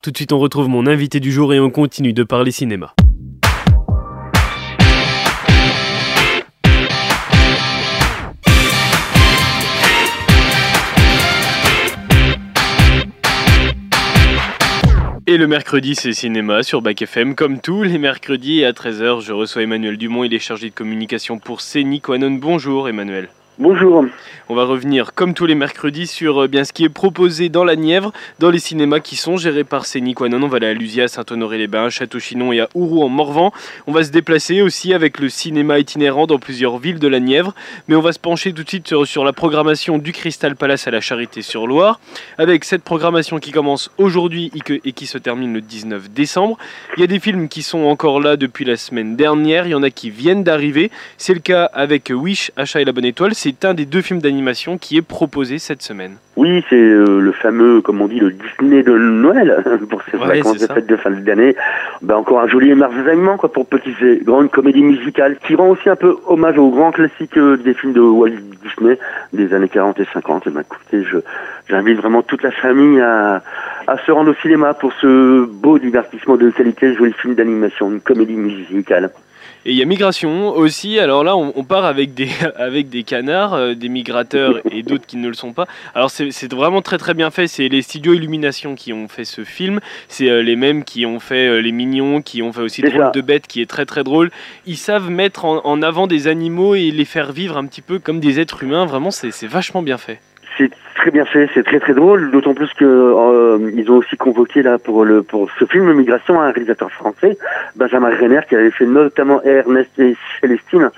Tout de suite, on retrouve mon invité du jour et on continue de parler cinéma. Et le mercredi, c'est cinéma sur Bac FM. Comme tous les mercredis, à 13h, je reçois Emmanuel Dumont. Il est chargé de communication pour Quanon. Bonjour Emmanuel. Bonjour. On va revenir, comme tous les mercredis, sur euh, bien ce qui est proposé dans la Nièvre, dans les cinémas qui sont gérés par Séniquanon. On va aller à Lusia, Saint-Honoré-les-Bains, Château-Chinon et à Ourou en Morvan. On va se déplacer aussi avec le cinéma itinérant dans plusieurs villes de la Nièvre. Mais on va se pencher tout de suite sur, la programmation du Crystal Palace à la Charité-sur-Loire, avec cette programmation qui commence aujourd'hui et qui se termine le 19 décembre. Il y a des films qui sont encore là depuis la semaine dernière, il y en a qui viennent d'arriver. C'est le cas avec Wish, Achat et la Bonne Étoile un des deux films d'animation qui est proposé cette semaine. Oui, c'est euh, le fameux, comme on dit, le Disney de Noël pour ces vacances de fête de fin d'année. Ben, encore un joli émerveillement quoi pour petites et grandes comédies musicales qui rend aussi un peu hommage aux grands classiques euh, des films de Walt Disney des années 40 et 50. Et ben, écoutez, j'invite vraiment toute la famille à, à se rendre au cinéma pour ce beau divertissement de qualité, joli film d'animation, une comédie musicale. Et il y a migration aussi. Alors là, on, part avec des, avec des canards, euh, des migrateurs et d'autres qui ne le sont pas. Alors c'est vraiment très très bien fait. C'est les studios Illumination qui ont fait ce film. C'est euh, les mêmes qui ont fait euh, Les Mignons, qui ont fait aussi Drôle de bête, qui est très très drôle. Ils savent mettre en, en avant des animaux et les faire vivre un petit peu comme des êtres humains. Vraiment, c'est vachement bien fait. C'est très bien fait, c'est très très drôle, d'autant plus que euh, ils ont aussi convoqué là pour le pour ce film Migration un réalisateur français, Benjamin Renner, qui avait fait notamment Ernest et Célestine,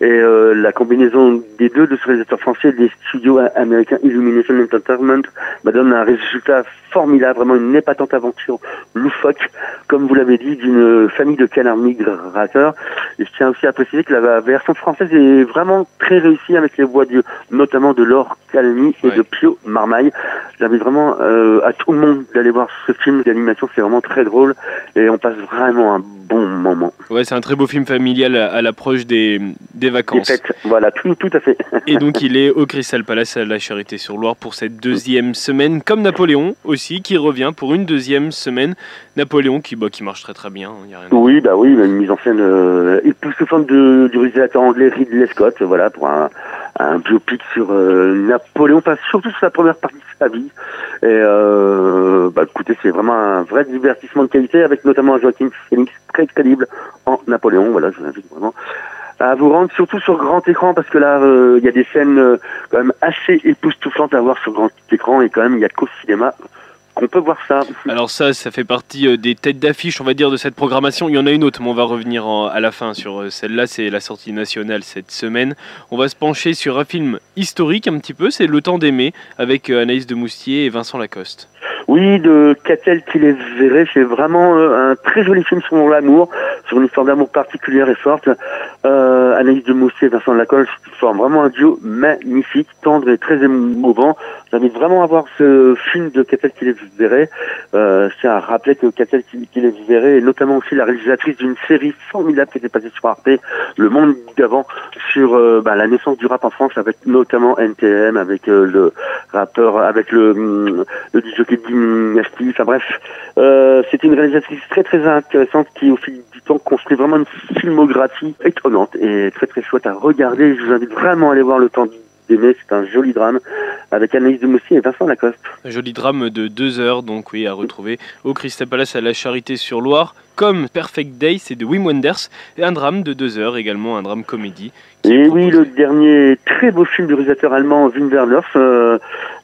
et euh, la combinaison des deux de ce réalisateur français des studios américains Illumination Entertainment bah, donne un résultat formidable, vraiment une épatante aventure loufoque, comme vous l'avez dit, d'une famille de canards migrateurs. Et je tiens aussi à préciser que la version française est vraiment très réussie avec les voix de, notamment de Laure Calmy et de Pio Marmaille. J'invite vraiment euh, à tout le monde d'aller voir ce film d'animation, c'est vraiment très drôle et on passe vraiment un bon moment. Ouais, c'est un très beau film familial à, l'approche des, des vacances. voilà, tout, tout à fait. et donc il est au Crystal Palace à la Charité-sur-Loire pour cette deuxième semaine, comme Napoléon aussi, qui revient pour une deuxième semaine. Napoléon qui, bah, qui marche très très bien. Y a rien oui, bah oui, une mise en scène euh, époustouflante du réalisateur anglais Ridley Scott, voilà, pour un, un biopic sur euh, Napoléon, enfin, surtout sur la première partie de sa vie. Et euh, bah, écoutez, c'est vraiment un vrai divertissement de qualité, avec notamment un Joaquin Phoenix très crédible en Napoléon. Voilà, je vous invite vraiment à vous rendre surtout sur grand écran parce que là euh, il y a des scènes quand même assez époustouflantes à voir sur grand écran et quand même il y a qu'au cinéma on peut voir ça. Alors ça, ça fait partie euh, des têtes d'affiche, on va dire, de cette programmation. Il y en a une autre, mais on va revenir à la fin sur euh, celle-là. C'est la sortie nationale cette semaine. On va se pencher sur un film historique un petit peu. C'est Le Temps d'aimer avec euh, Anaïs de Moustier et Vincent Lacoste. Oui, de Catel qui les verrait, c'est vraiment un très joli film sur l'amour, sur une histoire d'amour particulière et forte. Euh, Anaïs de Moustier et Vincent Lacoste forment vraiment un duo magnifique, tendre et très émouvant. J'invite vraiment à voir ce film de Catel qui les verrait. Euh, c'est à rappeler que Catel qui, les verrait est notamment aussi la réalisatrice d'une série formidable qui était passée sur Arte, Le Monde d'avant, sur euh, bah, la naissance du rap en France, avec notamment NTM, avec euh, le rappeur, avec le, hum, le DJ Dynasty, enfin bref. Euh, c'est une réalisatrice très très intéressante qui au fil du temps construit vraiment une filmographie étonnante et très très chouette à regarder. Je vous invite vraiment à aller voir le temps d'aimer. C'est un joli drame avec Anaïs de Moussy et Vincent Lacoste. Un joli drame de deux heures, donc oui, à retrouver au Crystal Palace à la Charité-sur-Loire. Comme Perfect Day, c'est de Wim Wenders. Et un drame de deux heures, également un drame comédie. Et oui, le dernier très beau film du réalisateur allemand Wim Wenders, euh,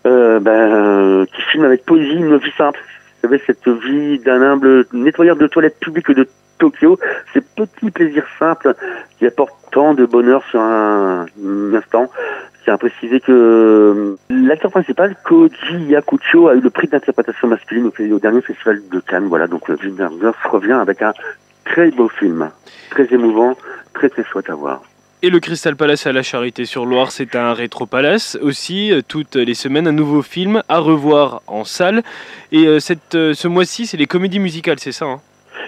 euh, ben, qui filme avec poésie une vie simple. Vous savez, cette vie d'un humble nettoyeur de toilettes publiques de Tokyo, ces petits plaisirs simples qui apportent tant de bonheur sur un, instant. Je tiens à préciser que euh, l'acteur principal, Koji Yakucho, a eu le prix d'interprétation masculine au, dernier festival de Cannes. Voilà, donc Wim Wenders revient avec un très beau film, très émouvant, très très chouette à voir. Et le Crystal Palace à la Charité-sur-Loire, c'est un rétro palace aussi. Euh, toutes les semaines, un nouveau film à revoir en salle. Et euh, cette, euh, ce mois-ci, c'est les comédies musicales, c'est ça hein?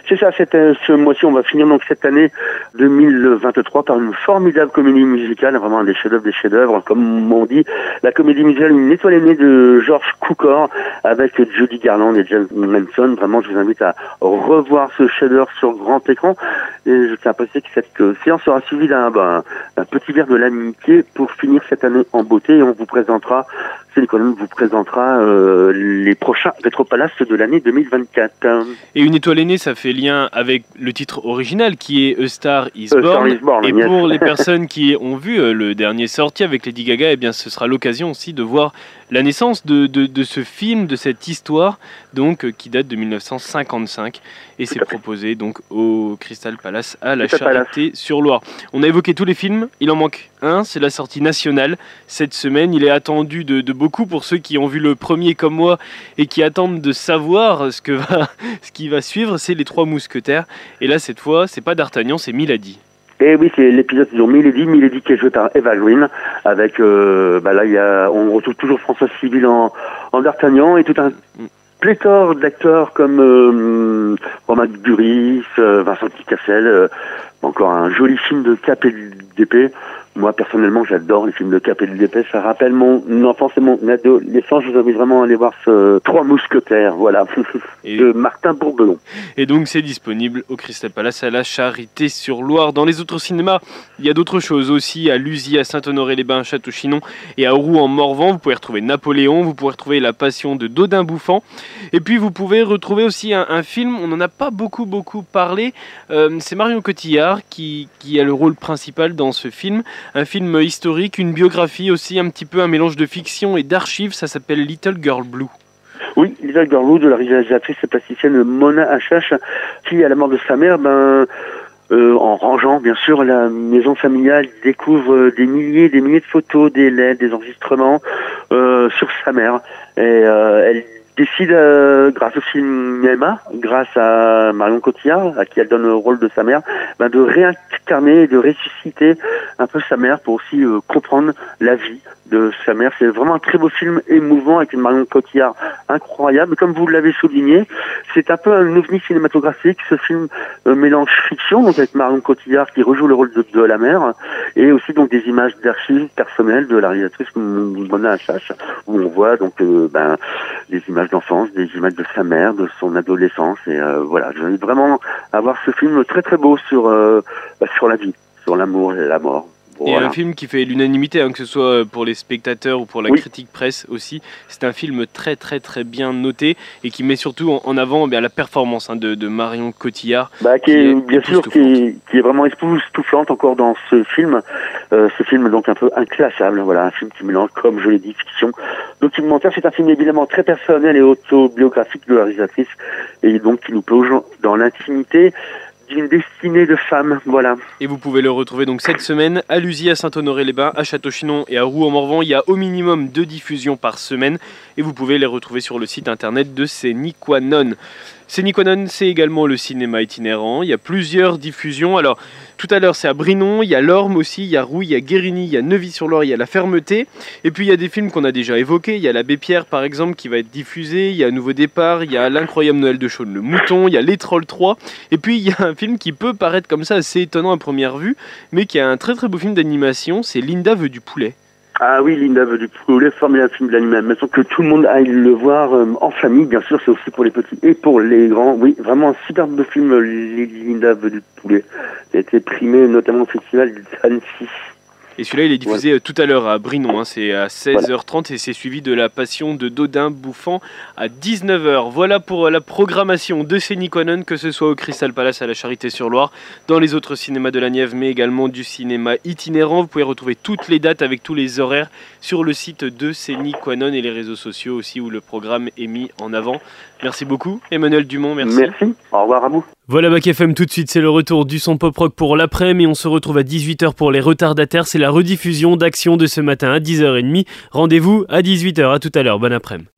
C'est ça, cette, ce mois-ci, on va finir donc cette année 2023 par une formidable comédie musicale, vraiment des chefs-d'œuvre des chefs-d'œuvre, comme on dit, la comédie musicale Une étoile aînée de George Cukor avec Judy Garland et James Manson. Vraiment, je vous invite à revoir ce chef-d'œuvre sur grand écran. Et je tiens à préciser que cette euh, séance sera suivie d'un ben, petit verre de l'amitié pour finir cette année en beauté et on vous présentera Silicon vous présentera euh, les prochains Rétropalaces de l'année 2024. Et une étoile aînée, ça fait lien avec le titre original qui est A Star Is Born. et pour les personnes qui ont vu euh, le dernier sorti avec Lady Gaga, eh bien, ce sera l'occasion aussi de voir la naissance de, de, ce film, de cette histoire, donc euh, qui date de 1955 et c'est proposé donc au Crystal Palace à la Charité-sur-Loire. On a évoqué tous les films, il en manque un, c'est la sortie nationale cette semaine. Il est attendu de, de, beaucoup pour ceux qui ont vu le premier comme moi et qui attendent de savoir ce, que va, ce qui va suivre. C'est les Trois Mousquetaires et là cette fois, c'est pas D'Artagnan, c'est Milady. Et oui, c'est l'épisode sur Milady, Milady qui est joué par Eva Green, avec, euh, bah là, y a, on retrouve toujours François Civil en, en D'Artagnan et tout un pléthore d'acteurs comme euh, Romain Duris, euh, Vincent Picassel, euh, encore un joli film de cap et. Moi, personnellement, j'adore les films de Cap et de Dépêche. Ça rappelle mon enfance et mon adolescence. Je vous invite vraiment à aller voir ce Trois Mousquetaires, voilà, de Martin Bourbelon. Et donc, c'est disponible au Crystal Palace à la Charité-sur-Loire. Dans les autres cinémas, il y a d'autres choses aussi. À Lusy, à Saint-Honoré-les-Bains, Château-Chinon et à Roux en Morvan. Vous pouvez retrouver Napoléon. Vous pouvez retrouver La Passion de Dodin Bouffant. Et puis, vous pouvez retrouver aussi un, film. On n'en a pas beaucoup, beaucoup parlé. Euh, c'est Marion Cotillard qui, qui a le rôle principal dans ce film un film historique, une biographie aussi, un petit peu un mélange de fiction et d'archives. Ça s'appelle Little Girl Blue. Oui, Little Girl Blue de la réalisatrice et plasticienne Mona Achache, qui à la mort de sa mère, ben euh, en rangeant bien sûr la maison familiale, découvre des milliers, des milliers de photos, des lettres, des enregistrements euh, sur sa mère. Et euh, elle décide, euh, grâce au cinéma, grâce à Marion Cotillard, à qui elle donne le rôle de sa mère, ben de réincarner de ressusciter un peu sa mère pour aussi euh, comprendre la vie de sa mère. C'est vraiment un très beau film émouvant avec une Marion Cotillard incroyable. Comme vous l'avez souligné, c'est un peu un ovni cinématographique. Ce film euh, mélange fiction, donc avec Marion Cotillard qui rejoue le rôle de, la mère, et aussi donc des images d'archives personnelles de la réalisatrice Mona Achache, où on voit donc ben, des images d'enfance, des images de sa mère, de son adolescence. Et euh, voilà, j'ai vraiment avoir ce film très très beau sur, euh, bah, sur la vie, sur l'amour et la mort. Et un film qui fait l'unanimité, hein, que ce soit pour les spectateurs ou pour la critique presse aussi. C'est un film très très très bien noté et qui met surtout en avant bien, la performance hein, de, Marion Cotillard. Bah, qui, est, bien sûr qui est, qui est, vraiment époustouflante encore dans ce film. Euh, ce film donc un peu inclassable. Voilà, un film qui mélange, comme je l'ai dit, fiction, documentaire. C'est un film évidemment très personnel et autobiographique de la réalisatrice et donc qui nous plonge dans l'intimité d'une destinée de femme, voilà. Et vous pouvez le retrouver donc cette semaine à Lusy, à Saint-Honoré-les-Bains, à Château-Chinon et à Roux-en-Morvan. Il y a au minimum deux diffusions par semaine et vous pouvez les retrouver sur le site internet de Séniquanon. Séniquanon, c'est également le cinéma itinérant. Il y a plusieurs diffusions. Alors, tout à l'heure, c'est à Brinon, il y a Lorme aussi, il y a Roux, il y a Guérigny, il y a Neuvy-sur-Loire, il y a La Fermeté. Et puis, il y a des films qu'on a déjà évoqués. Il y a L'Abbé Pierre, par exemple, qui va être diffusé. Il y a Nouveau Départ, il y a L'incroyable Noël de Chaune le Mouton, il y a Les Trolls 3. Et puis, il y a un film qui peut paraître comme ça assez étonnant à première vue, mais qui a un très très beau film d'animation. C'est Linda veut du poulet. Ah oui, Linda veut du poulet, formidable film d'animation, que tout le monde aille le voir euh, en famille, bien sûr, c'est aussi pour les petits et pour les grands. Oui, vraiment un superbe film, Linda veut du poulet. Il a été primé notamment au festival d'Annecy. Et celui-là, il est diffusé euh, tout à l'heure à Brinon. Hein. c'est à 16h30 et c'est suivi de La Passion de Dodin Bouffant à 19h. Voilà pour euh, la programmation de Séniquanon, que ce soit au Crystal Palace à la Charité-sur-Loire, dans les autres cinémas de la Nièvre, mais également du cinéma itinérant. Vous pouvez retrouver toutes les dates avec tous les horaires sur le site de Séniquanon et les réseaux sociaux aussi où le programme est mis en avant. Merci beaucoup, Emmanuel Dumont. Merci. Merci. Au revoir à vous. Voilà Bac FM tout de suite, c'est le retour du son pop rock pour l'après, mais on se retrouve à 18h pour les retardataires. C'est la rediffusion d'Action de ce matin à 10h30. Rendez-vous à 18h. À tout à l'heure. Bon après-midi.